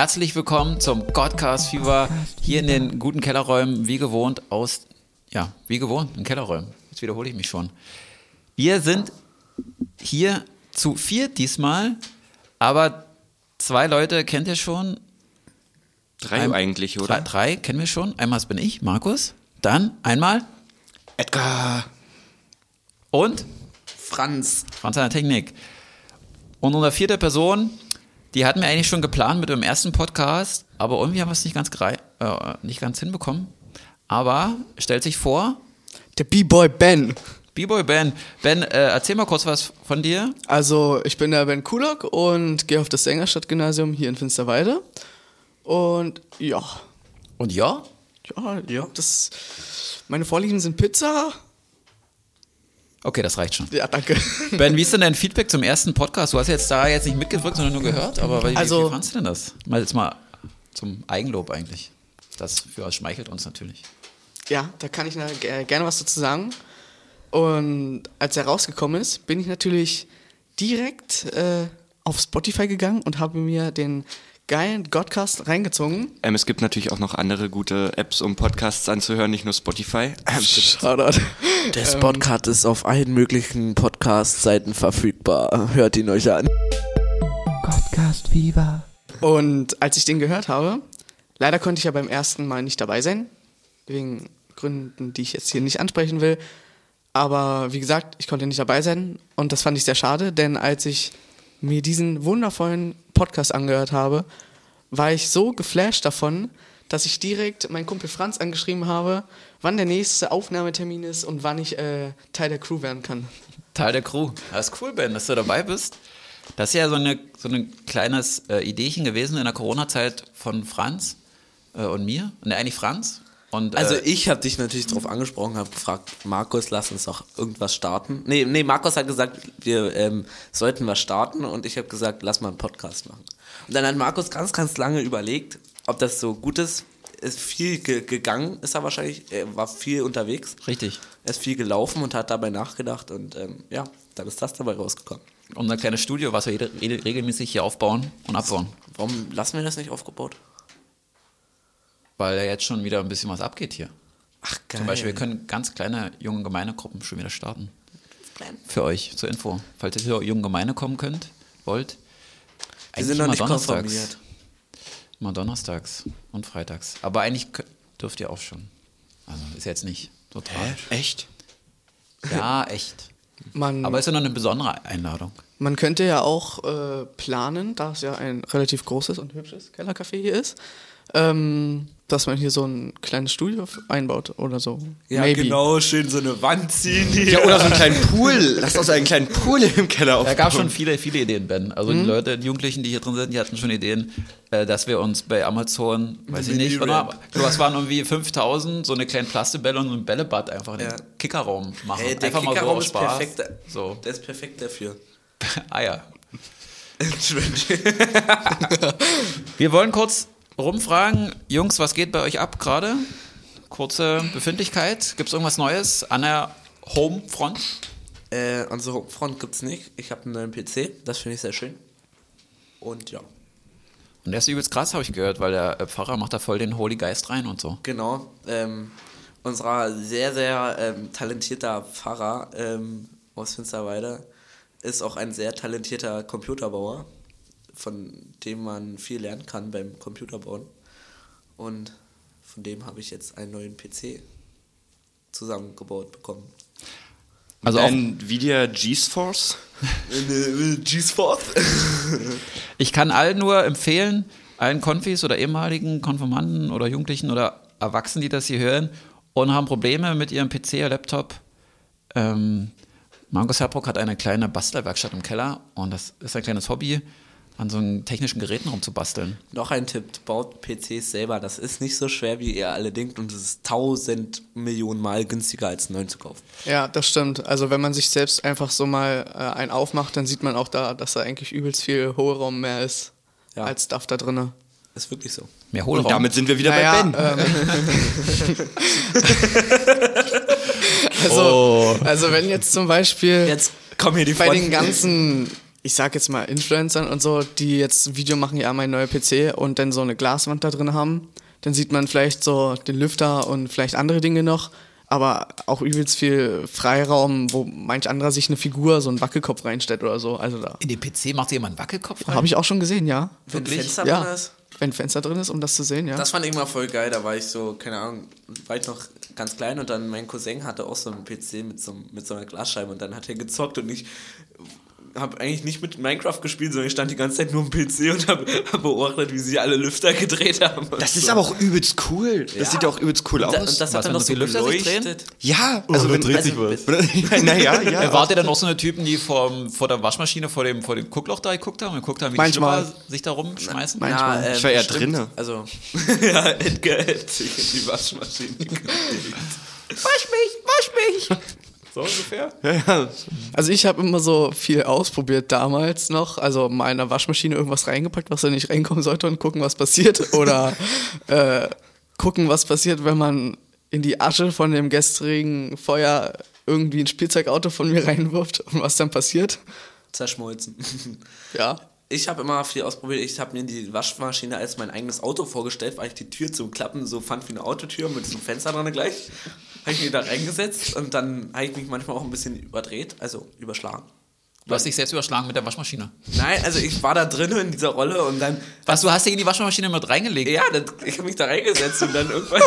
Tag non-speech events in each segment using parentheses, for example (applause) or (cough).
Herzlich willkommen zum Godcast Fever hier in den guten Kellerräumen, wie gewohnt aus, ja, wie gewohnt in Kellerräumen. Jetzt wiederhole ich mich schon. Wir sind hier zu vier diesmal, aber zwei Leute kennt ihr schon. Drei Ein- eigentlich, Drei, oder? drei kennen wir schon. Einmal bin ich, Markus. Dann einmal Edgar. und Franz. Franz an der Technik. Und unsere vierte Person, die hatten wir eigentlich schon geplant mit dem ersten Podcast, aber irgendwie haben wir es nicht ganz, äh, nicht ganz hinbekommen. Aber stellt sich vor, Der B-Boy Ben. B-Boy Ben. Ben, äh, erzähl mal kurz was von dir. Also, ich bin der Ben Kulok und gehe auf das Sängerstadt-Gymnasium hier in Finsterwalde. Und ja, Und ja, ja, ja, das. Meine Vorlieben sind Pizza. Okay, das reicht schon. Ja, danke. (laughs) Ben, wie ist denn dein Feedback zum ersten Podcast? Du hast jetzt da jetzt nicht mitgewirkt, sondern nur gehört, aber wie, Also- wie fandst du denn das? Mal jetzt mal zum Eigenlob eigentlich. Das für schmeichelt uns natürlich. Ja, da kann ich gerne was dazu sagen. Und als er rausgekommen ist, bin ich natürlich direkt äh, auf Spotify gegangen und habe mir den geilen Godcast reingezogen. Ähm, es gibt natürlich auch noch andere gute Apps, um Podcasts anzuhören, nicht nur Spotify. (laughs) Ähm, Shoutout. Der Spotcast ist auf allen möglichen Podcast-Seiten verfügbar. Hört ihn euch an. Podcast Fever. Und als ich den gehört habe, leider konnte ich ja beim ersten Mal nicht dabei sein, wegen Gründen, die ich jetzt hier nicht ansprechen will. Aber wie gesagt, ich konnte nicht dabei sein und das fand ich sehr schade, denn als ich mir diesen wundervollen Podcast angehört habe, war ich so geflasht davon, dass ich direkt meinen Kumpel Franz angeschrieben habe, wann der nächste Aufnahmetermin ist und wann ich äh, Teil der Crew werden kann. Teil der Crew. Das ist cool, Ben, dass du dabei bist. Das ist ja so, eine, so ein kleines äh, Ideechen gewesen in der Corona-Zeit von Franz äh, und mir. Und eigentlich Franz. Und, Also äh, ich habe dich natürlich darauf angesprochen, habe gefragt, Markus, lass uns doch irgendwas starten. Nee, nee, Markus hat gesagt, wir ähm, sollten was starten und ich habe gesagt, lass mal einen Podcast machen. Und dann hat Markus ganz, ganz lange überlegt, ob das so gut ist. Ist viel ge gegangen, ist er wahrscheinlich, er war viel unterwegs. Richtig. Er ist viel gelaufen und hat dabei nachgedacht und ähm, ja, dann ist das dabei rausgekommen. unser kleines Studio, was wir regelmäßig hier aufbauen und abbauen. Warum lassen wir das nicht aufgebaut? Weil ja jetzt schon wieder ein bisschen was abgeht hier. Ach, geil. Zum Beispiel, wir können ganz kleine junge Gemeindegruppen schon wieder starten. Für euch zur Info. Falls ihr zur jungen Gemeinde kommen könnt, wollt. Wir sind noch nicht konformiert. Immer donnerstags und freitags. Aber eigentlich dürft ihr auch schon. Also ist jetzt nicht total. Echt? Ja, echt. (laughs) Man, Aber ist ja noch eine besondere Einladung. Man könnte ja auch äh, planen, da es ja ein relativ großes und hübsches Kellercafé hier ist, ähm, dass man hier so ein kleines Studio einbaut oder so. Ja, Maybe. genau, schön so eine Wand ziehen hier. Ja, oder so einen kleinen Pool. Lass uns einen kleinen Pool im Keller aufbauen. Da gab schon viele, viele Ideen, Ben. Also Mhm. die Leute, die Jugendlichen, die hier drin sind, die hatten schon Ideen, äh, dass wir uns bei Amazon, weiß ich nicht, was waren irgendwie 5000, so eine kleine Plastikbälle und so ein Bällebad einfach in Ja. den Kickerraum machen. Hey, der einfach mal so Kickerraum ist Spaß. perfekt. So, Der ist perfekt dafür. (laughs) (laughs) (laughs) Eier. Wir wollen kurz rumfragen, Jungs, was geht bei euch ab gerade? Kurze Befindlichkeit. Gibt es irgendwas Neues an der Homefront? äh, an so Front gibt's nicht. Ich habe einen neuen PC, das finde ich sehr schön. Und ja, Und der ist übelst krass, habe ich gehört, weil der äh, Pfarrer macht da voll den Holy Geist rein und so. genau. Ähm, unser sehr, sehr ähm, talentierter Pfarrer ähm, aus Finsterwalde ist auch ein sehr talentierter Computerbauer, von dem man viel lernen kann beim Computerbauen. Und von dem habe ich jetzt einen neuen PC zusammengebaut bekommen. Also auch, Nvidia GeForce. G-Sport? (laughs) (laughs) ich kann allen nur empfehlen, allen Konfis oder ehemaligen Konfirmanden oder Jugendlichen oder Erwachsenen, die das hier hören und haben Probleme mit ihrem PC oder Laptop. Ähm, Markus Herbruck hat eine kleine Bastelwerkstatt im Keller und das ist ein kleines Hobby, an so einen technischen Geräten rumzubasteln. Noch ein Tipp, baut PCs selber. Das ist nicht so schwer, wie ihr alle denkt und es ist tausend Millionen Mal günstiger als einen neuen zu kaufen. Ja, das stimmt. Also wenn man sich selbst einfach so mal äh, einen aufmacht, dann sieht man auch da, dass da eigentlich übelst viel Hohlraum mehr ist Ja. als Stuff da drinne. Ist wirklich so. Mehr Und Hohlraum. damit sind wir wieder Naja, bei Ben. ähm, (laughs) (laughs) also, Oh. also wenn jetzt zum Beispiel Jetzt kommen hier die bei den ganzen ich sag jetzt mal Influencern und so, die jetzt ein Video machen, ja, mein neuer PC und dann so eine Glaswand da drin haben. Dann sieht man vielleicht so den Lüfter und vielleicht andere Dinge noch, aber auch übelst viel Freiraum, wo manch anderer sich eine Figur, so einen Wackelkopf reinstellt oder so. Also da In den PC macht jemand einen Wackelkopf rein? habe ich auch schon gesehen, ja. Wenn Wirklich? Fenster ja. drin ist. Wenn ein Fenster drin ist, um das zu sehen, ja. Das fand ich immer voll geil, da war ich so, keine Ahnung, war ich noch ganz klein und dann mein Cousin hatte auch so einen PC mit so, mit so einer Glasscheibe und dann hat er gezockt und ich habe eigentlich nicht mit Minecraft gespielt, sondern ich stand die ganze Zeit nur am PC und habe hab beobachtet, wie sie alle Lüfter gedreht haben. Das ist so. aber auch übelst cool. Das Ja. sieht auch übelst cool Und da- aus. Und das hat dann noch so die Lüfter sich drehen? ja, also wenn dreht sich was. naja, (laughs) ja. Äh, Wart ihr dann auch so eine Typen, die vor, vor der Waschmaschine vor dem, vor dem Guckloch da geguckt haben und geguckt haben, wie Manchmal. die Schlüpper sich da rumschmeißen? Manchmal. ähm, Ich war eher stimmt. drinne. Also, (laughs) ja, Edgar hat sich in die Waschmaschine (laughs) gelegt. Wasch mich, wasch mich! So ungefähr? (laughs) Also ich habe immer so viel ausprobiert damals noch. Also mal in der Waschmaschine irgendwas reingepackt, was da nicht reinkommen sollte und gucken, was passiert. (laughs) Oder äh, gucken, was passiert, wenn man in die Asche von dem gestrigen Feuer irgendwie ein Spielzeugauto von mir (laughs) reinwirft und was dann passiert. Zerschmolzen. Ja. Ich habe immer viel ausprobiert. Ich habe mir die Waschmaschine als mein eigenes Auto vorgestellt, weil ich die Tür zum Klappen so fand wie eine Autotür mit so einem Fenster dran gleich. Habe ich mich da reingesetzt und dann habe ich mich manchmal auch ein bisschen überdreht, also überschlagen. Du hast dich selbst überschlagen mit der Waschmaschine. Nein, also ich war da drin in dieser Rolle und dann, Was, du hast dich in die Waschmaschine mit reingelegt? ja, dann, ich habe mich da reingesetzt und dann irgendwann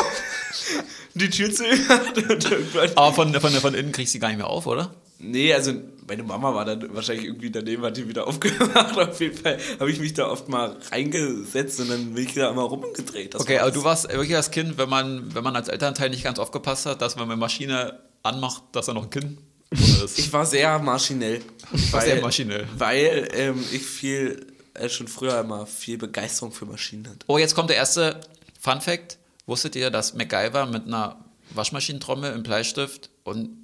(laughs) die Tür zu (laughs) und irgendwann. Aber von, von, von innen kriegst du die gar nicht mehr auf, oder? Nee, also meine Mama war dann wahrscheinlich irgendwie daneben, hat die wieder (laughs) aufgemacht. Auf jeden Fall habe ich mich da oft mal reingesetzt und dann bin ich da immer rumgedreht. Das Okay, aber das. du warst wirklich als Kind, wenn man, wenn man als Elternteil nicht ganz aufgepasst hat, dass man eine Maschine anmacht, dass da noch ein Kind ist. (laughs) Ich war sehr maschinell. war sehr maschinell. Weil ähm, ich viel, äh, schon früher immer viel Begeisterung für Maschinen hatte. Oh, jetzt kommt der erste Fun Fact. Wusstet ihr, dass MacGyver mit einer Waschmaschinentrommel, einem Bleistift und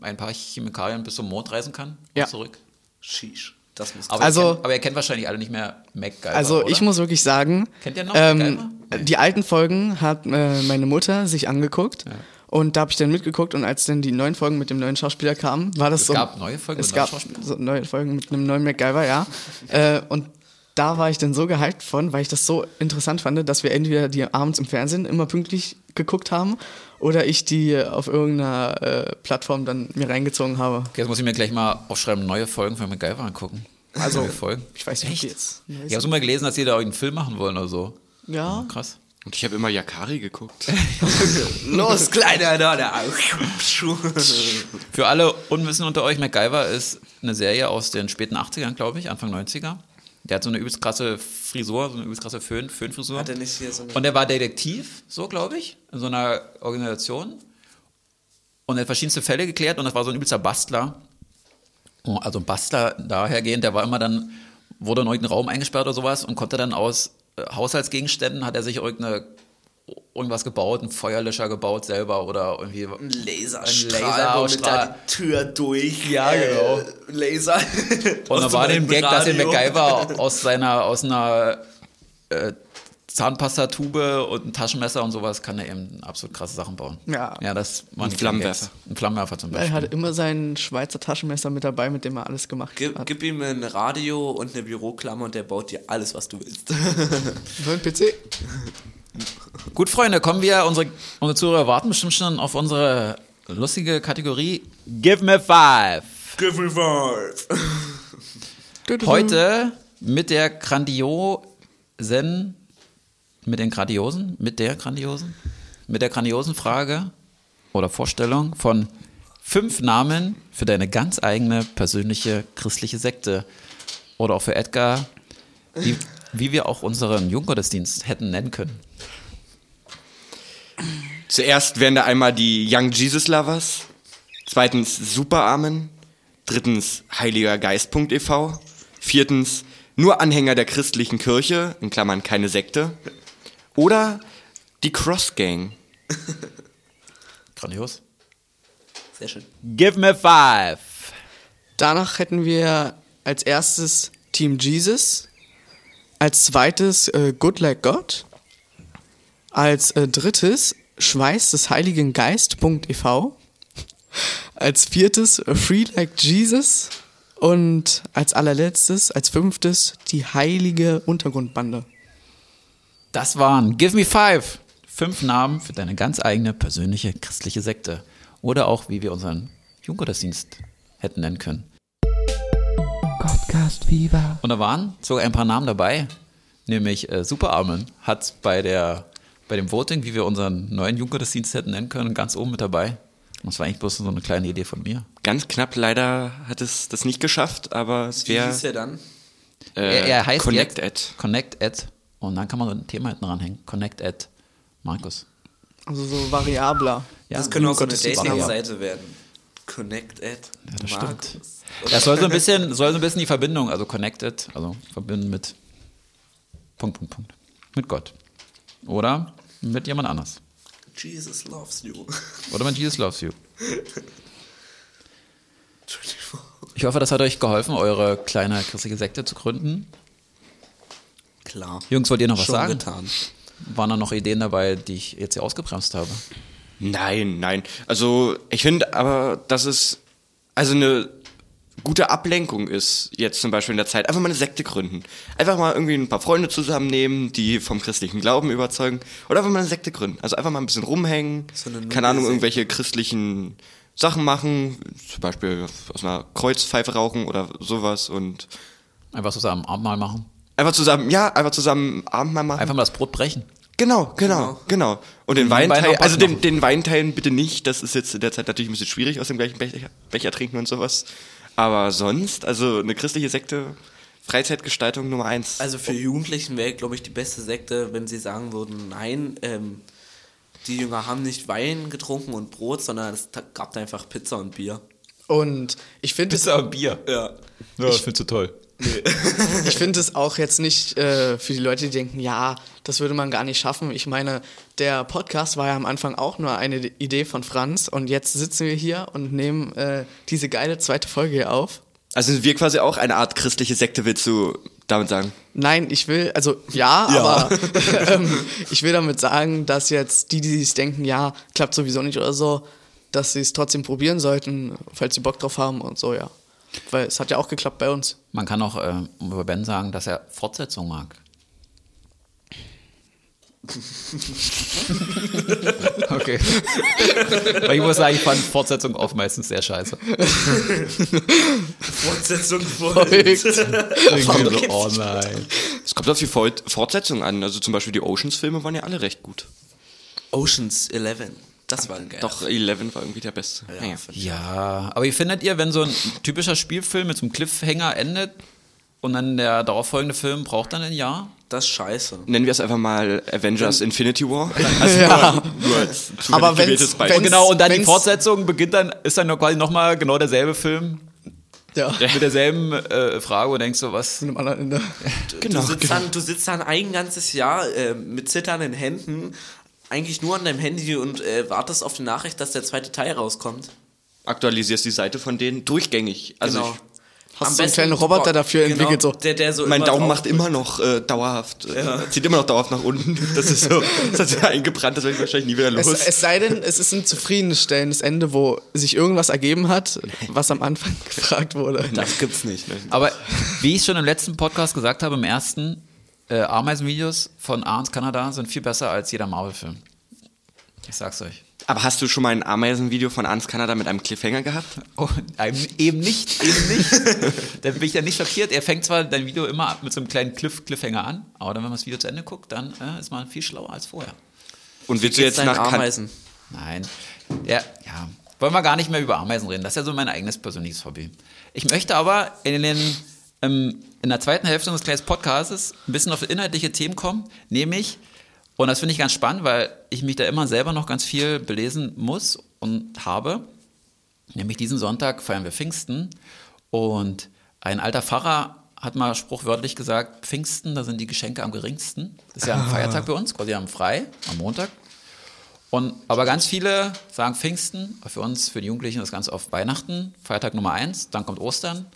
ein paar Chemikalien bis zum Mond reisen kann? und Ja. Zurück. Sheesh. Das muss Aber, Also- ihr kennt, aber ihr kennt wahrscheinlich alle nicht mehr MacGyver. Also oder? ich muss wirklich sagen, Kennt ihr noch ähm, MacGyver? die alten Folgen hat äh, meine Mutter sich angeguckt. Und da habe ich dann mitgeguckt und als dann die neuen Folgen mit dem neuen Schauspieler kamen, war das Es so. gab neue Folgen es mit neuen gab so neue Folgen mit einem neuen MacGyver, ja. (laughs) äh, und da war ich dann so gehypt von, weil ich das so interessant fand, dass wir entweder die abends im Fernsehen immer pünktlich geguckt haben oder ich die auf irgendeiner äh, Plattform dann mir reingezogen habe. Okay, jetzt muss ich mir gleich mal aufschreiben, neue Folgen von MacGyver angucken. Also, neue Folgen. Ich weiß nicht, jetzt. Ich habe mal gelesen, dass die da einen Film machen wollen oder so. Ja. Krass. Und ich habe immer Yakari geguckt. (laughs) Los, kleiner Donner. Für alle Unwissen unter euch, MacGyver ist eine Serie aus den späten 80ern, glaube ich, Anfang 90er. Der hat so eine übelst krasse Frisur, so eine übelst krasse Föhn, Föhnfrisur. Hat er nicht hier so eine. Und er war Detektiv, so glaube ich, in so einer Organisation. Und er hat verschiedenste Fälle geklärt und das war so ein übelster Bastler. Also ein Bastler dahergehend, der war immer dann, wurde in irgendeinen Raum eingesperrt oder sowas und konnte dann aus äh, Haushaltsgegenständen, hat er sich irgendeine, irgendwas gebaut, einen Feuerlöscher gebaut selber oder irgendwie Ein Laserstrahl, Laser- womit er die Tür durch. Ja, genau. Äh, Laser. Und da war dem Gag, dass der MacGyver (laughs) aus seiner, aus einer äh, Zahnpastatube und ein Taschenmesser und sowas kann er eben absolut krasse Sachen bauen. Ja. Ja, das waren Ein Flammenwerfer. Ein Flammenwerfer zum Er Beispiel. hat immer sein Schweizer Taschenmesser mit dabei, mit dem er alles gemacht Gib, hat. gib ihm ein Radio und eine Büroklammer und der baut dir alles, was du willst. So ein PC. Gut, Freunde, kommen wir, unsere, unsere Zuhörer warten bestimmt schon auf unsere lustige Kategorie Give me five. Give me five. Heute mit der grandiosen, mit den grandiosen, mit der grandiosen, mit der grandiosen Frage oder Vorstellung von fünf Namen für deine ganz eigene persönliche christliche Sekte. Oder auch für Edgar, wie, wie wir auch unseren Junggottesdienst hätten nennen können. Zuerst wären da einmal die Young Jesus Lovers, zweitens Superarmen, drittens Heiliger Geist.ev, viertens nur Anhänger der christlichen Kirche, in Klammern keine Sekte, oder die Cross Gang. (laughs) Grandios. Sehr schön. Give me five. Danach hätten wir als erstes Team Jesus, als zweites äh, Good Like God, als äh, drittes Schweiß des Heiligen Geist.ev, als viertes Free Like Jesus, Und als allerletztes, als fünftes, die heilige Untergrundbande. Das waren Give Me Five. Fünf Namen für deine ganz eigene persönliche christliche Sekte. Oder auch, wie wir unseren Junggottesdienst hätten nennen können. Godcast Viva. Und da waren sogar ein paar Namen dabei. Nämlich äh, Superarmen hat bei, der, bei dem Voting, wie wir unseren neuen Junggottesdienst hätten nennen können, ganz oben mit dabei. Und das war eigentlich bloß so eine kleine Idee von mir. Ganz knapp leider hat es das nicht geschafft, aber es Wie wäre hieß er dann? äh, er, er heißt Connect jetzt Ad. Connect Ad. Und dann kann man so ein Thema hinten ranhängen. Connect Ad. Markus. Also so variabler. Ja, das könnte auch so eine Dating-Seite werden. Connect at Ja, das Markus. stimmt. Das soll so ein bisschen, soll so ein bisschen die Verbindung, also connected, also verbinden mit Punkt, Punkt, Punkt. Mit Gott. Oder mit jemand anders. Jesus loves you. Oder mit Jesus loves you. Ich hoffe, das hat euch geholfen, eure kleine christliche Sekte zu gründen. Klar. Jungs, wollt ihr noch was Schon sagen? getan. Waren da noch Ideen dabei, die ich jetzt hier ausgebremst habe? Nein, nein. Also ich finde aber, dass es also eine gute Ablenkung ist, jetzt zum Beispiel in der Zeit, einfach mal eine Sekte gründen. Einfach mal irgendwie ein paar Freunde zusammennehmen, die vom christlichen Glauben überzeugen. Oder einfach mal eine Sekte gründen. Also einfach mal ein bisschen rumhängen, So eine keine Ahnung, irgendwelche christlichen Sachen machen, zum Beispiel aus einer Kreuzpfeife rauchen oder sowas und Einfach zusammen Abendmahl machen? einfach zusammen, ja, einfach zusammen Abendmahl machen. Einfach mal das Brot brechen? Genau, genau, genau. Und den Wein Weinteil, noch also den, den Weinteilen bitte nicht. Das ist jetzt in der Zeit natürlich ein bisschen schwierig aus dem gleichen Becher, Becher trinken und sowas. Aber sonst, also eine christliche Sekte, Freizeitgestaltung Nummer eins. Also für Jugendlichen wäre, glaube ich, die beste Sekte, wenn sie sagen würden, nein, ähm, die Jünger haben nicht Wein getrunken und Brot, sondern es gab da einfach Pizza und Bier. Und ich finde es, und Bier. Ja. Ja, das findest du toll. ich finde es auch jetzt nicht äh, für die Leute, die denken, ja, das würde man gar nicht schaffen. Ich meine, der Podcast war ja am Anfang auch nur eine Idee von Franz und jetzt sitzen wir hier und nehmen äh, diese geile zweite Folge hier auf. also sind wir quasi auch eine Art christliche Sekte, willst du damit sagen? Nein, ich will, also ja, aber (laughs) ähm, ich will damit sagen, dass jetzt die, die sich denken, ja, klappt sowieso nicht oder so, dass sie es trotzdem probieren sollten, falls sie Bock drauf haben und so, ja. Weil es hat ja auch geklappt bei uns. Man kann auch äh, über Ben sagen, dass er Fortsetzung mag. Okay. Weil ich muss sagen, ich fand Fortsetzung oft meistens sehr scheiße. Fortsetzung Folgt. So, oh nein. Es kommt auf die Fort- Fortsetzung an. Also zum Beispiel die Oceans-Filme waren ja alle recht gut. Oceans 11. Das war ein geil. Doch, Eleven war irgendwie der beste. Ja, Ja. Ja, aber wie findet ihr, wenn so ein typischer Spielfilm mit so einem Cliffhanger endet und dann der darauffolgende Film braucht dann ein Jahr? Das ist scheiße. Nennen wir es einfach mal Avengers Infinity War. (laughs) Also nur, nur als Aber Und genau, und dann die Fortsetzung beginnt dann, ist dann quasi nochmal genau derselbe Film Ja, (laughs) mit derselben äh, Frage und denkst so, was? mit dem anderen Ende. Genau, du, sitzt genau. dann, du sitzt dann ein ganzes Jahr äh, mit zitternden Händen, eigentlich nur an deinem Handy und äh, wartest auf die Nachricht, dass der zweite Teil rauskommt. Aktualisierst die Seite von denen durchgängig. Also genau. Hast Am du einen besten- kleinen Roboter dafür genau, entwickelt, so. Der, der so mein immer Daumen macht immer noch äh, dauerhaft, äh, zieht immer noch dauerhaft nach unten. (laughs) Das ist so, das hat sich eingebrannt, das werde ich wahrscheinlich nie wieder los. Es, es sei denn, es ist ein zufriedenstellendes Ende, wo sich irgendwas ergeben hat, was am Anfang (laughs) gefragt wurde. Das gibt's nicht. Aber wie ich schon im letzten Podcast gesagt habe, im ersten, äh, Ameisenvideos von Arns Kanada sind viel besser als jeder Marvel-Film. Ich sag's euch. Aber hast du schon mal ein Ameisenvideo von Ans Kanada mit einem Cliffhanger gehabt? Oh, ähm, eben nicht, eben nicht. (laughs) da bin ich ja nicht schockiert. Er fängt zwar dein Video immer mit so einem kleinen Cliff Cliffhanger an, aber dann, wenn man das Video zu Ende guckt, dann äh, ist man viel schlauer als vorher. Und willst du Jetzt nach kan Ameisen. Nein. Ja, ja. Wollen wir gar nicht mehr über Ameisen reden. Das ist ja so mein eigenes persönliches Hobby. Ich möchte aber in, den, ähm, in der zweiten Hälfte unseres kleinen Podcasts ein bisschen auf inhaltliche Themen kommen, nämlich, und das finde ich ganz spannend, weil ich mich da immer selber noch ganz viel belesen muss und habe, nämlich diesen Sonntag feiern wir Pfingsten und ein alter Pfarrer hat mal spruchwörtlich gesagt, Pfingsten, da sind die Geschenke am geringsten. Das ist ja ein Feiertag bei uns, quasi am Frei, am Montag. Und, aber ganz viele sagen Pfingsten, für uns, für die Jugendlichen ist ganz oft Weihnachten, Feiertag Nummer eins, dann kommt Ostern.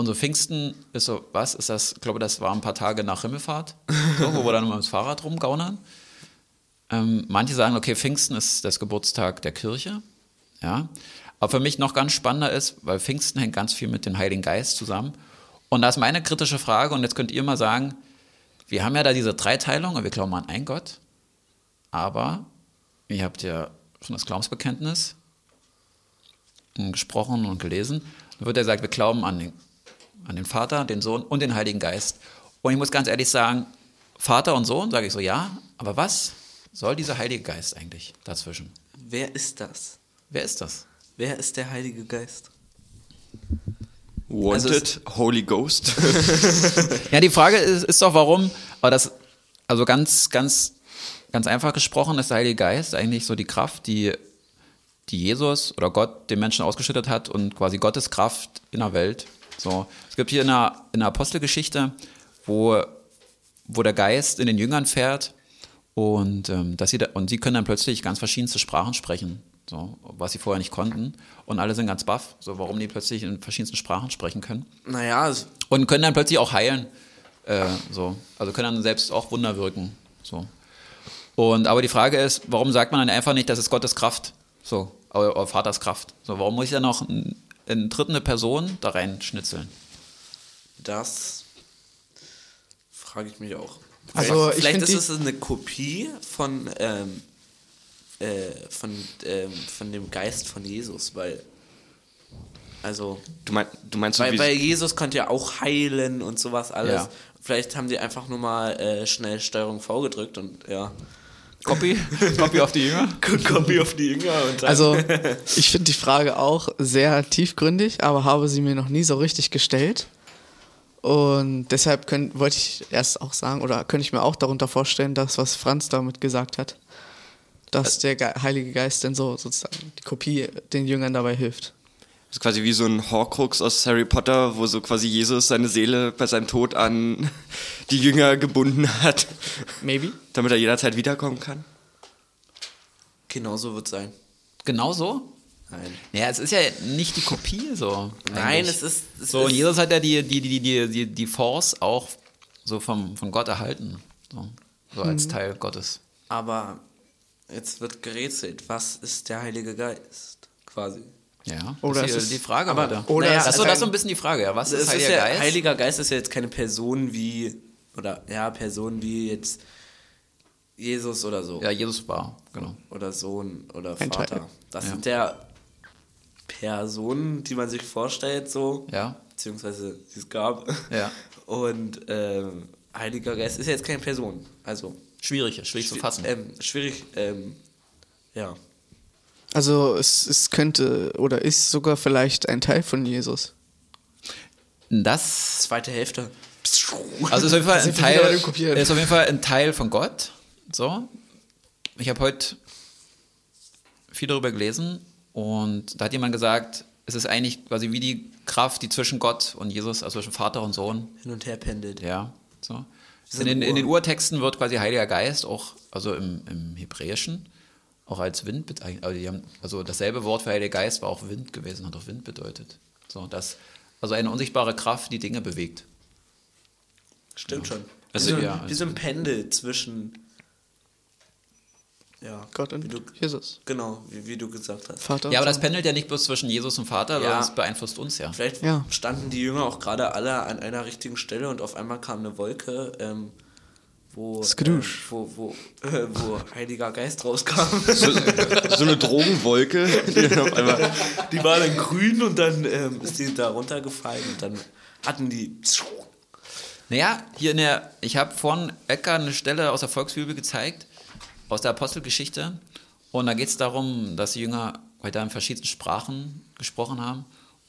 Und so Pfingsten ist so, was ist das? Ich glaube, das war ein paar Tage nach Himmelfahrt, so, wo wir dann mal dem Fahrrad rumgaunern. Ähm, manche sagen, okay, Pfingsten ist das Geburtstag der Kirche, ja. Aber für mich noch ganz spannender ist, weil Pfingsten hängt ganz viel mit dem Heiligen Geist zusammen. Und da ist meine kritische Frage, und jetzt könnt ihr mal sagen, wir haben ja da diese Dreiteilung und wir glauben an einen Gott, aber ihr habt ja schon das Glaubensbekenntnis gesprochen und gelesen. Dann wird er gesagt, wir glauben an den, an den Vater, den Sohn und den Heiligen Geist. Und ich muss ganz ehrlich sagen, Vater und Sohn, sage ich so, ja, aber was soll dieser Heilige Geist eigentlich dazwischen? Wer ist das? Wer ist das? Wer ist der Heilige Geist? Wanted, Holy Ghost. (laughs) Ja, die Frage ist, ist doch, warum, aber das, also ganz, ganz, ganz einfach gesprochen, ist der Heilige Geist eigentlich so die Kraft, die, die Jesus oder Gott den Menschen ausgeschüttet hat und quasi Gottes Kraft in der Welt. So, es gibt hier in der, in der Apostelgeschichte, wo, wo der Geist in den Jüngern fährt und, ähm, dass sie da, und sie können dann plötzlich ganz verschiedenste Sprachen sprechen, so, was sie vorher nicht konnten. Und alle sind ganz baff, so, warum die plötzlich in verschiedensten Sprachen sprechen können. Naja, Und können dann plötzlich auch heilen. Äh, so. Also können dann selbst auch Wunder wirken. So. Und aber die Frage ist, warum sagt man dann einfach nicht, das ist Gottes Kraft? So, oder, oder Vaters Kraft. So, warum muss ich dann noch in, in dritte Person da reinschnitzeln? das frage ich mich auch. Also, vielleicht ist es eine Kopie von, ähm, äh, von, ähm, von dem Geist von Jesus, weil. Also, Du, mein, du meinst so weil, wie, weil Jesus konnte ja auch heilen und sowas alles. Ja. Vielleicht haben die einfach nur mal äh, schnell Steuerung V gedrückt und ja. Copy? (laughs) Copy auf die Jünger? Copy auf die Jünger und dann. Also, (laughs) ich finde die Frage auch sehr tiefgründig, aber habe sie mir noch nie so richtig gestellt. Und deshalb könnt, wollte ich erst auch sagen, oder könnte ich mir auch darunter vorstellen, dass was Franz damit gesagt hat, dass der Ge Heilige Geist denn so sozusagen die Kopie den Jüngern dabei hilft. Das ist quasi wie so ein Horcrux aus Harry Potter, wo so quasi Jesus seine Seele bei seinem Tod an (laughs) die Jünger gebunden hat, Maybe? damit er jederzeit wiederkommen kann. genau so wird es sein. Genau so? Nein. Ja, es ist ja nicht die Kopie so. Nein, es ist. Es So, und ist, Jesus hat ja die, die, die, die, die, die Force auch so vom, von Gott erhalten. So, so als Teil Gottes. Aber jetzt wird gerätselt. Was ist der Heilige Geist? Quasi. Ja, Oder das ist ist es- die Frage aber- oder naja, ist Achso, das ist so ein- bisschen die Frage. Ja, was ist ist Heiliger ja, Geist? Heiliger Geist ist ja jetzt keine Person wie, oder ja, Person wie jetzt Jesus oder so. Ja, Jesus war, genau. Oder Sohn oder Ein Vater. Teil. Das Ja. sind ja Personen, die man sich vorstellt, so. Ja. Beziehungsweise die es gab. Ja. (laughs) Und ähm, Heiliger Geist ist ja jetzt keine Person. Also Schwierig, schwierig zu fassen. Ähm, schwierig, ähm, ja. Also es, es könnte oder ist sogar vielleicht ein Teil von Jesus. Das Zweite Hälfte. Also ist auf jeden Fall (laughs) ein Teil, ist auf jeden Fall ein Teil von Gott. So. Ich habe heute viel darüber gelesen und da hat jemand gesagt, es ist eigentlich quasi wie die Kraft, die zwischen Gott und Jesus, also zwischen Vater und Sohn, Hin und her pendelt. ja. So. In den, in den Urtexten wird quasi Heiliger Geist auch, also im, im Hebräischen, auch als Wind, bet- also, die haben, also dasselbe Wort für Heiliger Geist war auch Wind gewesen, hat auch Wind bedeutet. So, das, also eine unsichtbare Kraft, die Dinge bewegt. Stimmt schon. Also, wie, so, ja, wie so ein Pendel zwischen. Ja. Gott und wie du, Jesus. Genau, wie, wie du gesagt hast. Vater Ja, aber das pendelt ja nicht bloß zwischen Jesus und Vater, Ja. sondern es beeinflusst uns ja. Vielleicht Ja. standen die Jünger auch gerade alle an einer richtigen Stelle und auf einmal kam eine Wolke, ähm, wo, äh, wo, wo, äh, wo Heiliger Geist rauskam. So, so eine Drogenwolke, die (laughs) auf einmal. die war dann grün und dann ähm, ist die da runtergefallen und dann hatten die. Naja, hier in der, ich habe vorhin Ecker eine Stelle aus der Volksbibel gezeigt, aus der Apostelgeschichte. Und da geht es darum, dass die Jünger weiter in verschiedenen Sprachen gesprochen haben.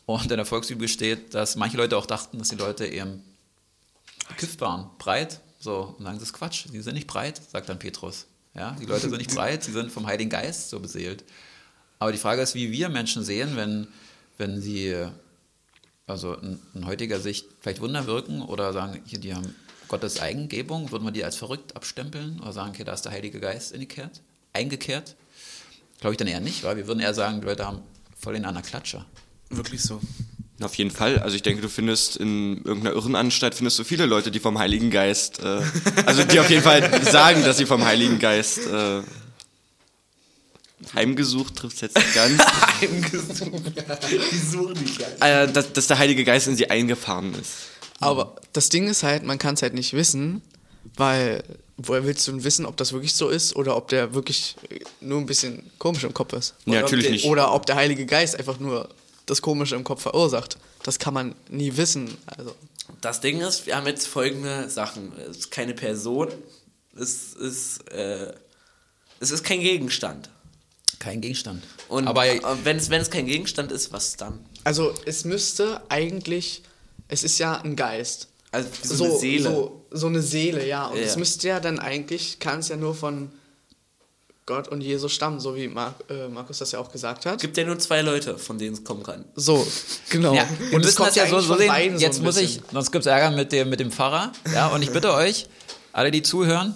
Und in der Volksbibel steht, dass manche Leute auch dachten, dass die Leute eben gekifft waren, breit. So, und sagen, das ist Quatsch, die sind nicht breit, sagt dann Petrus. Ja, die Leute sind nicht (laughs) breit, sie sind vom Heiligen Geist so beseelt. Aber die Frage ist, wie wir Menschen sehen, wenn, wenn sie also in, in heutiger Sicht vielleicht Wunder wirken oder sagen, hier, die haben Gottes Eigengebung, würden wir die als verrückt abstempeln oder sagen, okay, da ist der Heilige Geist eingekehrt? eingekehrt? Glaube ich dann eher nicht, weil wir würden eher sagen, die Leute haben voll den an der Klatsche. Wirklich so. Auf jeden Fall. Also ich denke, du findest in irgendeiner Irrenanstalt findest du viele Leute, die vom Heiligen Geist, äh, also die auf jeden Fall sagen, dass sie vom Heiligen Geist äh, Heimgesucht trifft jetzt nicht ganz. (laughs) Die suchen dich ja. äh, dass, dass der Heilige Geist in sie eingefahren ist. Aber das Ding ist halt, man kann es halt nicht wissen, weil woher willst du denn wissen, ob das wirklich so ist oder ob der wirklich nur ein bisschen komisch im Kopf ist? Oder natürlich der, nicht. Oder ob der Heilige Geist einfach nur das Komische im Kopf verursacht. Das kann man nie wissen. Also, Das Ding ist, wir haben jetzt folgende Sachen. Es ist keine Person, es ist, äh, es ist kein Gegenstand. Kein Gegenstand. Und aber äh, wenn es, wenn es kein Gegenstand ist, was dann? also es müsste eigentlich, es ist ja ein Geist. Also wie so, eine Seele. So, so eine Seele, ja. Und Ja. es müsste ja dann eigentlich, kann es ja nur von Gott und Jesus stammen, so wie Mar äh, Markus das ja auch gesagt hat. gibt ja nur zwei Leute, von denen es kommen kann. So, genau. Ja, müssen das ja so, so von sehen. beiden so Jetzt ein muss ich, sonst gibt es Ärger mit dem, mit dem Pfarrer. Ja, und ich bitte (laughs) euch, alle, die zuhören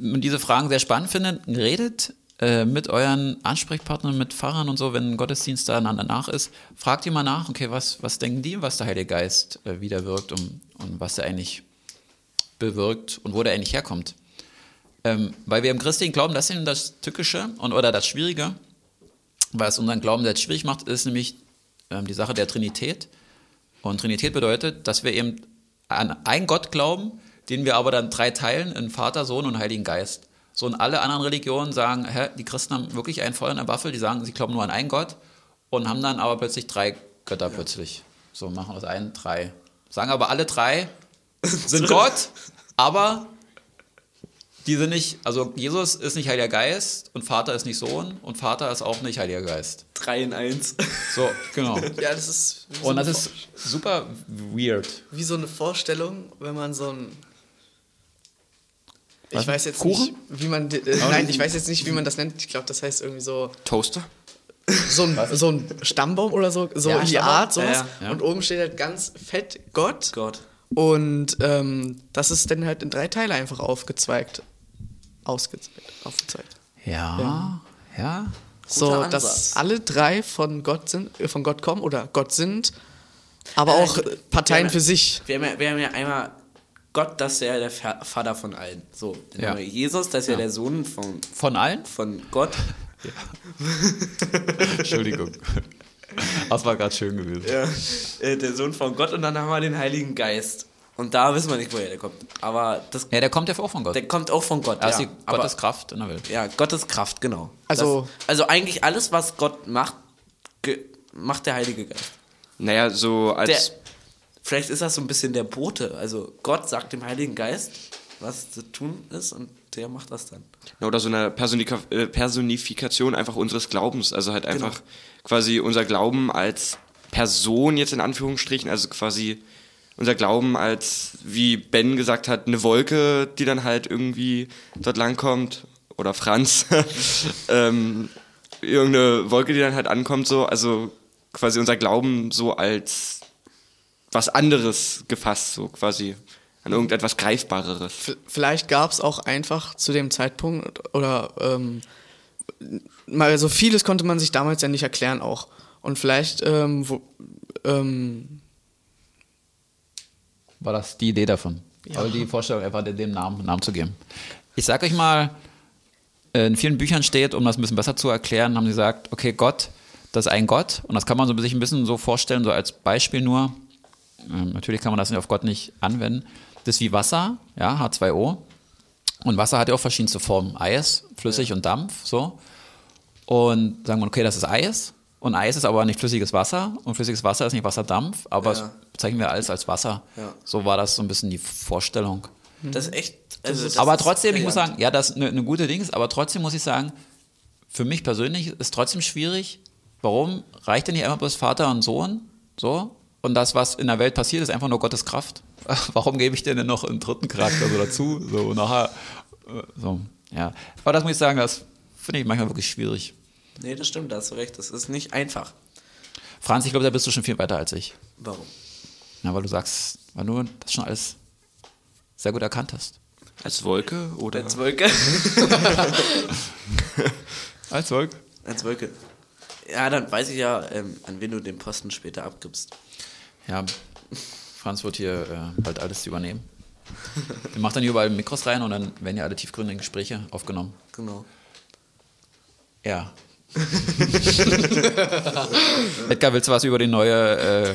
und diese Fragen sehr spannend finden, redet äh, mit euren Ansprechpartnern, mit Pfarrern und so, wenn ein Gottesdienst da danach ist, fragt ihr mal nach, okay, was, was denken die, was der Heilige Geist äh, wieder wirkt und, und was er eigentlich bewirkt und wo der eigentlich herkommt. Ähm, weil wir im christlichen Glauben, das ist eben das Tückische und, oder das Schwierige, was unseren Glauben sehr schwierig macht, ist nämlich ähm, die Sache der Trinität. Und Trinität bedeutet, dass wir eben an einen Gott glauben, den wir aber dann drei teilen in Vater, Sohn und Heiligen Geist. So und alle anderen Religionen sagen, hä, die Christen haben wirklich ein Feuer in der Waffel, die sagen, sie glauben nur an einen Gott und haben dann aber plötzlich drei Götter plötzlich. So machen aus einen drei. Sagen aber alle drei (laughs) sind Gott, aber die sind nicht, also Jesus ist nicht Heiliger Geist und Vater ist nicht Sohn und Vater ist auch nicht Heiliger Geist. Drei in eins. (laughs) So, genau. Ja, das ist, so Und das ist super weird. wie so eine Vorstellung, wenn man so ein. Ich Was? weiß jetzt Kuchen? nicht, wie man. Äh, nein, ich weiß jetzt nicht, wie man das nennt. Ich glaube, das heißt irgendwie so. Toaster? So ein, so ein Stammbaum oder so. So Ja, in die Stammbaum. Art, sowas. Ja, ja. Und oben steht halt ganz fett Gott. Gott. Und ähm, das ist dann halt in drei Teile einfach aufgezweigt. Ausgezeigt. Aufgezeigt. Ja, ja. So, Ansatz. dass alle drei von Gott sind, äh, von Gott kommen oder Gott sind, aber Äh, auch wir Parteien haben für ja- sich. Wir haben, ja, wir haben ja einmal Gott, das ist ja der Vater von allen. So. Dann Ja. haben wir Jesus, das ist ja, der Sohn von, Von allen? von Gott. (laughs) Entschuldigung. Das war gerade schön gewesen. Ja. Äh, der Sohn von Gott und dann haben wir den Heiligen Geist. Und da wissen wir nicht, woher der kommt. Aber das, Ja, der kommt ja auch von Gott. der kommt auch von Gott. Ist ja. die Aber- Gottes Kraft in der Welt. Ja, Gottes Kraft, genau. Also- das, also eigentlich alles, was Gott macht, ge, macht der Heilige Geist. Naja, so als. Der, vielleicht ist das so ein bisschen der Bote. Also Gott sagt dem Heiligen Geist, was zu tun ist und der macht das dann. Oder so eine Personika äh, Personifikation einfach unseres Glaubens. Also halt einfach quasi unser Glauben als Person jetzt in Anführungsstrichen, also quasi unser Glauben als, wie Ben gesagt hat, eine Wolke, die dann halt irgendwie dort langkommt. Oder Franz. (laughs) ähm, irgendeine Wolke, die dann halt ankommt, so. Also quasi unser Glauben so als was anderes gefasst, so quasi an irgendetwas Greifbareres. Vielleicht gab es auch einfach zu dem Zeitpunkt oder ähm, mal so vieles konnte man sich damals ja nicht erklären auch. Und vielleicht ähm, wo, ähm, War das die Idee davon? Aber die Vorstellung, einfach dem Namen, Namen zu geben. Ich sag euch mal, äh, in vielen Büchern steht, um das ein bisschen besser zu erklären, haben sie gesagt, okay, Gott, das ist ein Gott. Und das kann man so sich ein bisschen so vorstellen, so als Beispiel nur. Ähm, natürlich kann man das auf Gott nicht anwenden. Das ist wie Wasser, ja, H2O. Und Wasser hat ja auch verschiedenste Formen. Eis, flüssig und Dampf, so. Und sagen wir, okay, das ist Eis. Und Eis ist aber nicht flüssiges Wasser. Und flüssiges Wasser ist nicht Wasserdampf, aber Ja. das bezeichnen wir alles als Wasser. Ja. So war das so ein bisschen die Vorstellung. Das ist echt. Also das aber ist trotzdem, ich muss sagen, ja, das ist eine, eine gute Ding, aber trotzdem muss ich sagen, für mich persönlich ist trotzdem schwierig, warum reicht denn nicht einfach bloß Vater und Sohn? So? Und das, was in der Welt passiert, ist einfach nur Gottes Kraft. (laughs) Warum gebe ich denn noch einen dritten Charakter so dazu? So nachher, äh, so, ja. Aber das muss ich sagen, das finde ich manchmal wirklich schwierig. Nee, das stimmt, da hast du recht. Das ist nicht einfach. Franz, ich glaube, da bist du schon viel weiter als ich. Warum? Ja, weil du sagst, weil du das schon alles sehr gut erkannt hast. Als Wolke oder? Als Wolke. (laughs) Als Volk? Als Wolke. Ja, dann weiß ich ja, ähm, an wen du den Posten später abgibst. Ja, Franz wird hier äh, bald alles übernehmen. Der macht dann hier überall Mikros rein und dann werden ja alle tiefgründigen Gespräche aufgenommen. Genau. Ja. (laughs) Edgar, willst du was über die neue äh,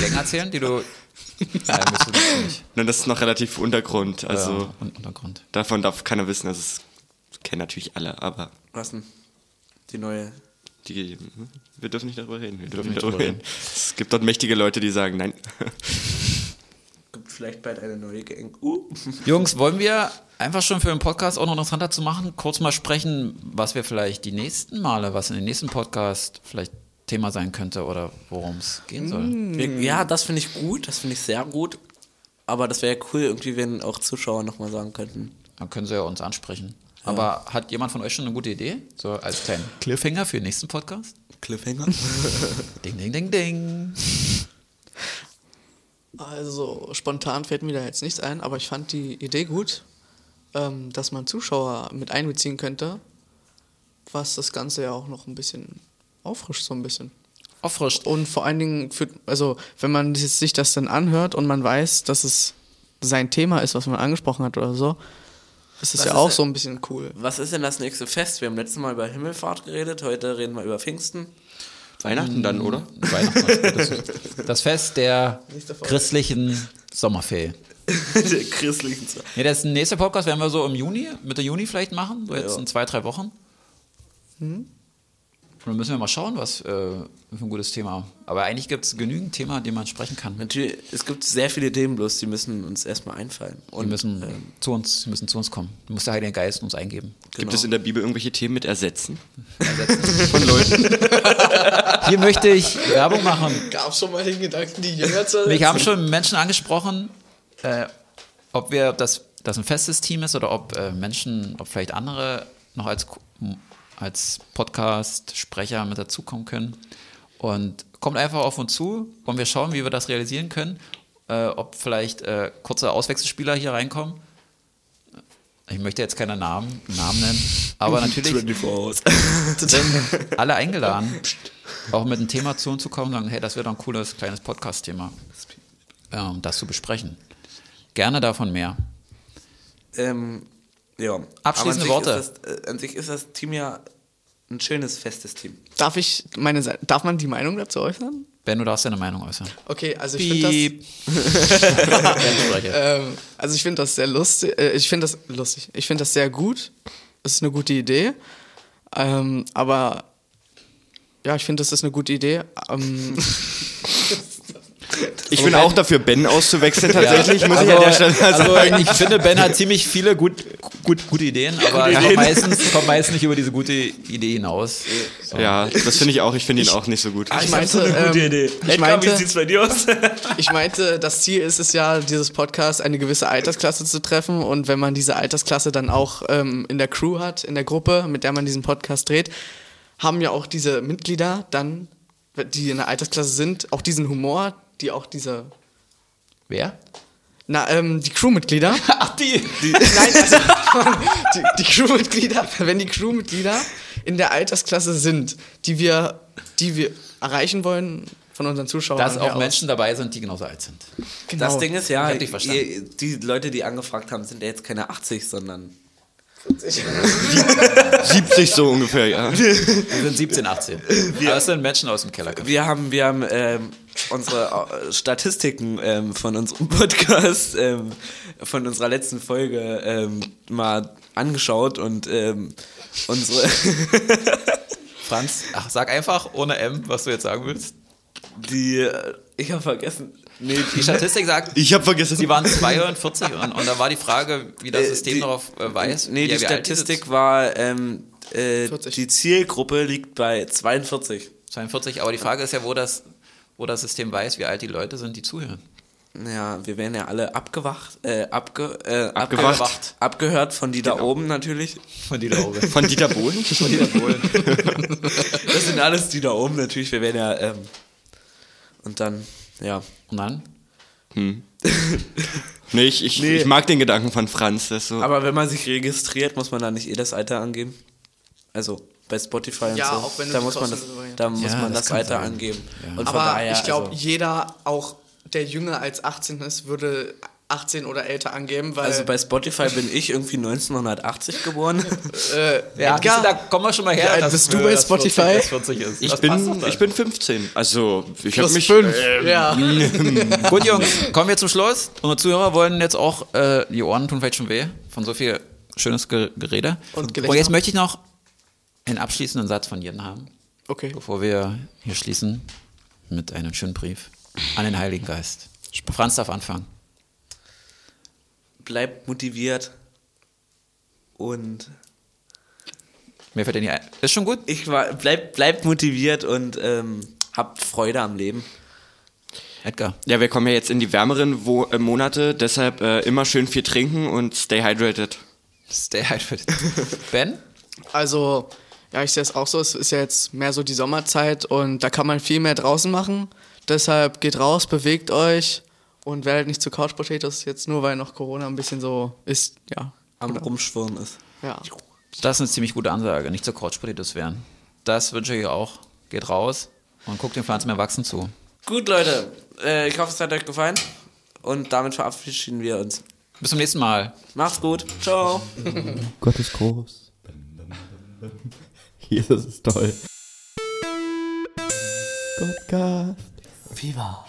Länge erzählen, die du. (laughs) Nein, du das nicht. Nein, das ist noch relativ Untergrund. Also ja, und Untergrund. davon darf keiner wissen. Also es kennen natürlich alle, aber Was denn? Die neue. die, wir dürfen nicht darüber reden. Wir dürfen nicht darüber reden. Es gibt dort mächtige Leute, die sagen, nein. (laughs) Gibt vielleicht bald eine neue Gang. Uh. (laughs) Jungs, wollen wir einfach schon für den Podcast auch noch interessanter zu machen, kurz mal sprechen, was wir vielleicht die nächsten Male, was in den nächsten Podcast vielleicht Thema sein könnte oder worum es gehen soll. Wir- Ja, das finde ich gut. Das finde ich sehr gut. Aber das wäre cool, irgendwie, wenn auch Zuschauer nochmal sagen könnten. Dann können sie ja uns ansprechen. Aber hat jemand von euch schon eine gute Idee? So als kleinen Cliffhanger für den nächsten Podcast? Cliffhanger? (laughs) Ding, ding, ding, ding. Also spontan fällt mir da jetzt nichts ein, aber ich fand die Idee gut, ähm, dass man Zuschauer mit einbeziehen könnte, was das Ganze ja auch noch ein bisschen auffrischt, so ein bisschen. Auffrischt. Und vor allen Dingen, für, also wenn man sich das dann anhört und man weiß, dass es sein Thema ist, was man angesprochen hat oder so, ist es Was ja ist auch denn- so ein bisschen cool. Was ist denn das nächste Fest? Wir haben letztes Mal über Himmelfahrt geredet, heute reden wir über Pfingsten. Weihnachten dann, oder? Weihnachten. Das, das Fest der christlichen Sommerferien. (laughs) Der christlichen Zeit. Nee, das nächste Podcast werden wir so im Juni, Mitte Juni vielleicht machen, so jetzt Ja. in zwei, drei Wochen. Und dann müssen wir mal schauen, was äh, für ein gutes Thema. Aber eigentlich gibt es genügend Themen, die man sprechen kann. Natürlich, es gibt sehr viele Themen, bloß die müssen uns erstmal einfallen. Die Und müssen, ähm, zu uns, die müssen zu uns kommen. Du musst der Heilige Geist uns eingeben. Gibt genau. es in der Bibel irgendwelche Themen mit Ersetzen? (laughs) Von Leuten. (laughs) Hier möchte ich Werbung machen. Gab schon mal den Gedanken, die Jünger zu Mich haben schon Menschen angesprochen, äh, ob wir, ob das, das ein festes Team ist oder ob äh, Menschen, ob vielleicht andere noch als, als Podcast-Sprecher mit dazukommen können. Und kommt einfach auf uns zu und wir schauen, wie wir das realisieren können. Äh, ob vielleicht äh, kurze Auswechselspieler hier reinkommen. Ich möchte jetzt keine Namen, Namen nennen, aber natürlich 24 Hours. (laughs) sind (laughs) alle eingeladen, auch mit einem Thema zu uns zu kommen und sagen, hey, das wäre doch ein cooles kleines Podcast-Thema, ähm, das zu besprechen. Gerne davon mehr. ähm, ja. Abschließende Worte. Das, äh, an sich ist das Team ja ein schönes, festes Team. Darf ich meine Seite, darf man die Meinung dazu äußern? Ben, du darfst deine Meinung äußern. Okay, also ich finde das, (laughs) (laughs) ähm, also ich finde das sehr lustig, äh, ich finde das lustig, ich finde das sehr gut, es ist eine gute Idee, ähm, aber ja, ich finde, das ist eine gute Idee. Ähm, (laughs) Ich bin auch dafür, Ben auszuwechseln (laughs) tatsächlich, muss ich an der Stelle also sagen. ich finde, Ben hat ziemlich viele gut, gut, gute Ideen, aber er kommt meistens, kommt meistens nicht über diese gute Idee hinaus. So. Ja, das finde ich auch. Ich finde ihn auch nicht so gut. ich meinte, ähm, ich meinte, bei dir aus? (laughs) ich meinte, das Ziel ist es ja, dieses Podcast eine gewisse Altersklasse zu treffen und wenn man diese Altersklasse dann auch ähm, in der Crew hat, in der Gruppe, mit der man diesen Podcast dreht, haben ja auch diese Mitglieder dann, die in der Altersklasse sind, auch diesen Humor, die auch diese, Wer? na, ähm, die Crewmitglieder. (laughs) Ach, die. Nein, also (laughs) die, die Crewmitglieder, wenn die Crewmitglieder in der Altersklasse sind, die wir, die wir erreichen wollen von unseren Zuschauern. Dass auch aus. Menschen dabei sind, die genauso alt sind. Genau. Das Ding ist ja, Ich hab dich verstanden. ihr, die Leute, die angefragt haben, sind ja jetzt keine 80, sondern 70 (laughs) so ungefähr, ja. Wir sind 17, 18. Aber das sind Menschen aus dem Keller. wir haben, wir haben ähm, unsere äh, Statistiken ähm, von unserem (laughs) Podcast, ähm, von unserer letzten Folge ähm, mal angeschaut und ähm, unsere (laughs) Franz, ach, sag einfach ohne M, was du jetzt sagen willst. die äh, ich habe vergessen. Nee, Die Statistik sagt, Ich habe vergessen. sie waren 42 und, und da war die Frage, wie das Äh, System die- darauf äh, weiß. Nee, wie- die. Statistik war, ähm, äh, 40. die Zielgruppe liegt bei 42. 42, aber die Frage ist ja, wo das, wo das System weiß, wie alt die Leute sind, die zuhören. Ja, wir werden ja alle abgewacht, äh, abge, äh, Abgewacht. abgewacht. abgehört von die da oben natürlich. Von die da oben. Von Dieter Bohlen? (laughs) Von die da oben. Das sind alles die da oben natürlich. Wir werden ja, ähm, und dann, ja. Und dann? (laughs) Nee, ich, ich, Nee. ich mag den Gedanken von Franz. Das ist so. Aber wenn man sich registriert, muss man da nicht eh das Alter angeben. Also bei Spotify und Ja, so. auch wenn da muss man das, da muss Ja, man das das, Alter sein. angeben. Ja. Und von Aber daher, ich glaube, also, jeder, auch der jünger als 18 ist, würde 18 oder älter angeben, weil Also bei Spotify bin ich irgendwie 1980 geboren. (laughs) äh, Ja, Edgar, da kommen wir schon mal her. Dass bist du bei 40 Spotify? dass 40 ist. Ich Das bin, ich bin 15. Also, ich habe mich. fünf. ähm, ja. (laughs) Gut, Jungs, kommen wir zum Schluss. Unsere Zuhörer wollen jetzt auch, äh, die Ohren tun vielleicht schon weh von so viel schönes Ge Gerede. Und Gelächter. Und jetzt möchte ich noch einen abschließenden Satz von jedem haben, Okay. bevor wir hier schließen mit einem schönen Brief an den Heiligen Geist. Franz darf anfangen. Bleibt motiviert. Und Mir fällt dir nicht ein. Ist schon gut? ich war, bleibt, bleibt motiviert und ähm, habt Freude am Leben. Edgar. Ja, wir kommen ja jetzt in die wärmeren Wo äh, Monate, deshalb äh, immer schön viel trinken und stay hydrated. Stay hydrated. (laughs) ben? Also, ja, ich sehe es auch so. Es ist ja jetzt mehr so die Sommerzeit und da kann man viel mehr draußen machen. Deshalb geht raus, bewegt euch und werdet nicht zu Couch Potatoes jetzt nur, weil noch Corona ein bisschen so ist. Ja. Am Genau. Rumschwirren ist. ja. Das ist eine ziemlich gute Ansage. Nicht zur Couch Potatoes werden. Das wünsche ich euch auch. Geht raus und guckt den Pflanzen mehr wachsen zu. Gut, Leute. Äh, ich hoffe, es hat euch gefallen. Und damit verabschieden wir uns. Bis zum nächsten Mal. Macht's gut. Ciao. Gott ist groß. Jesus ist toll. Gottcast. Viva.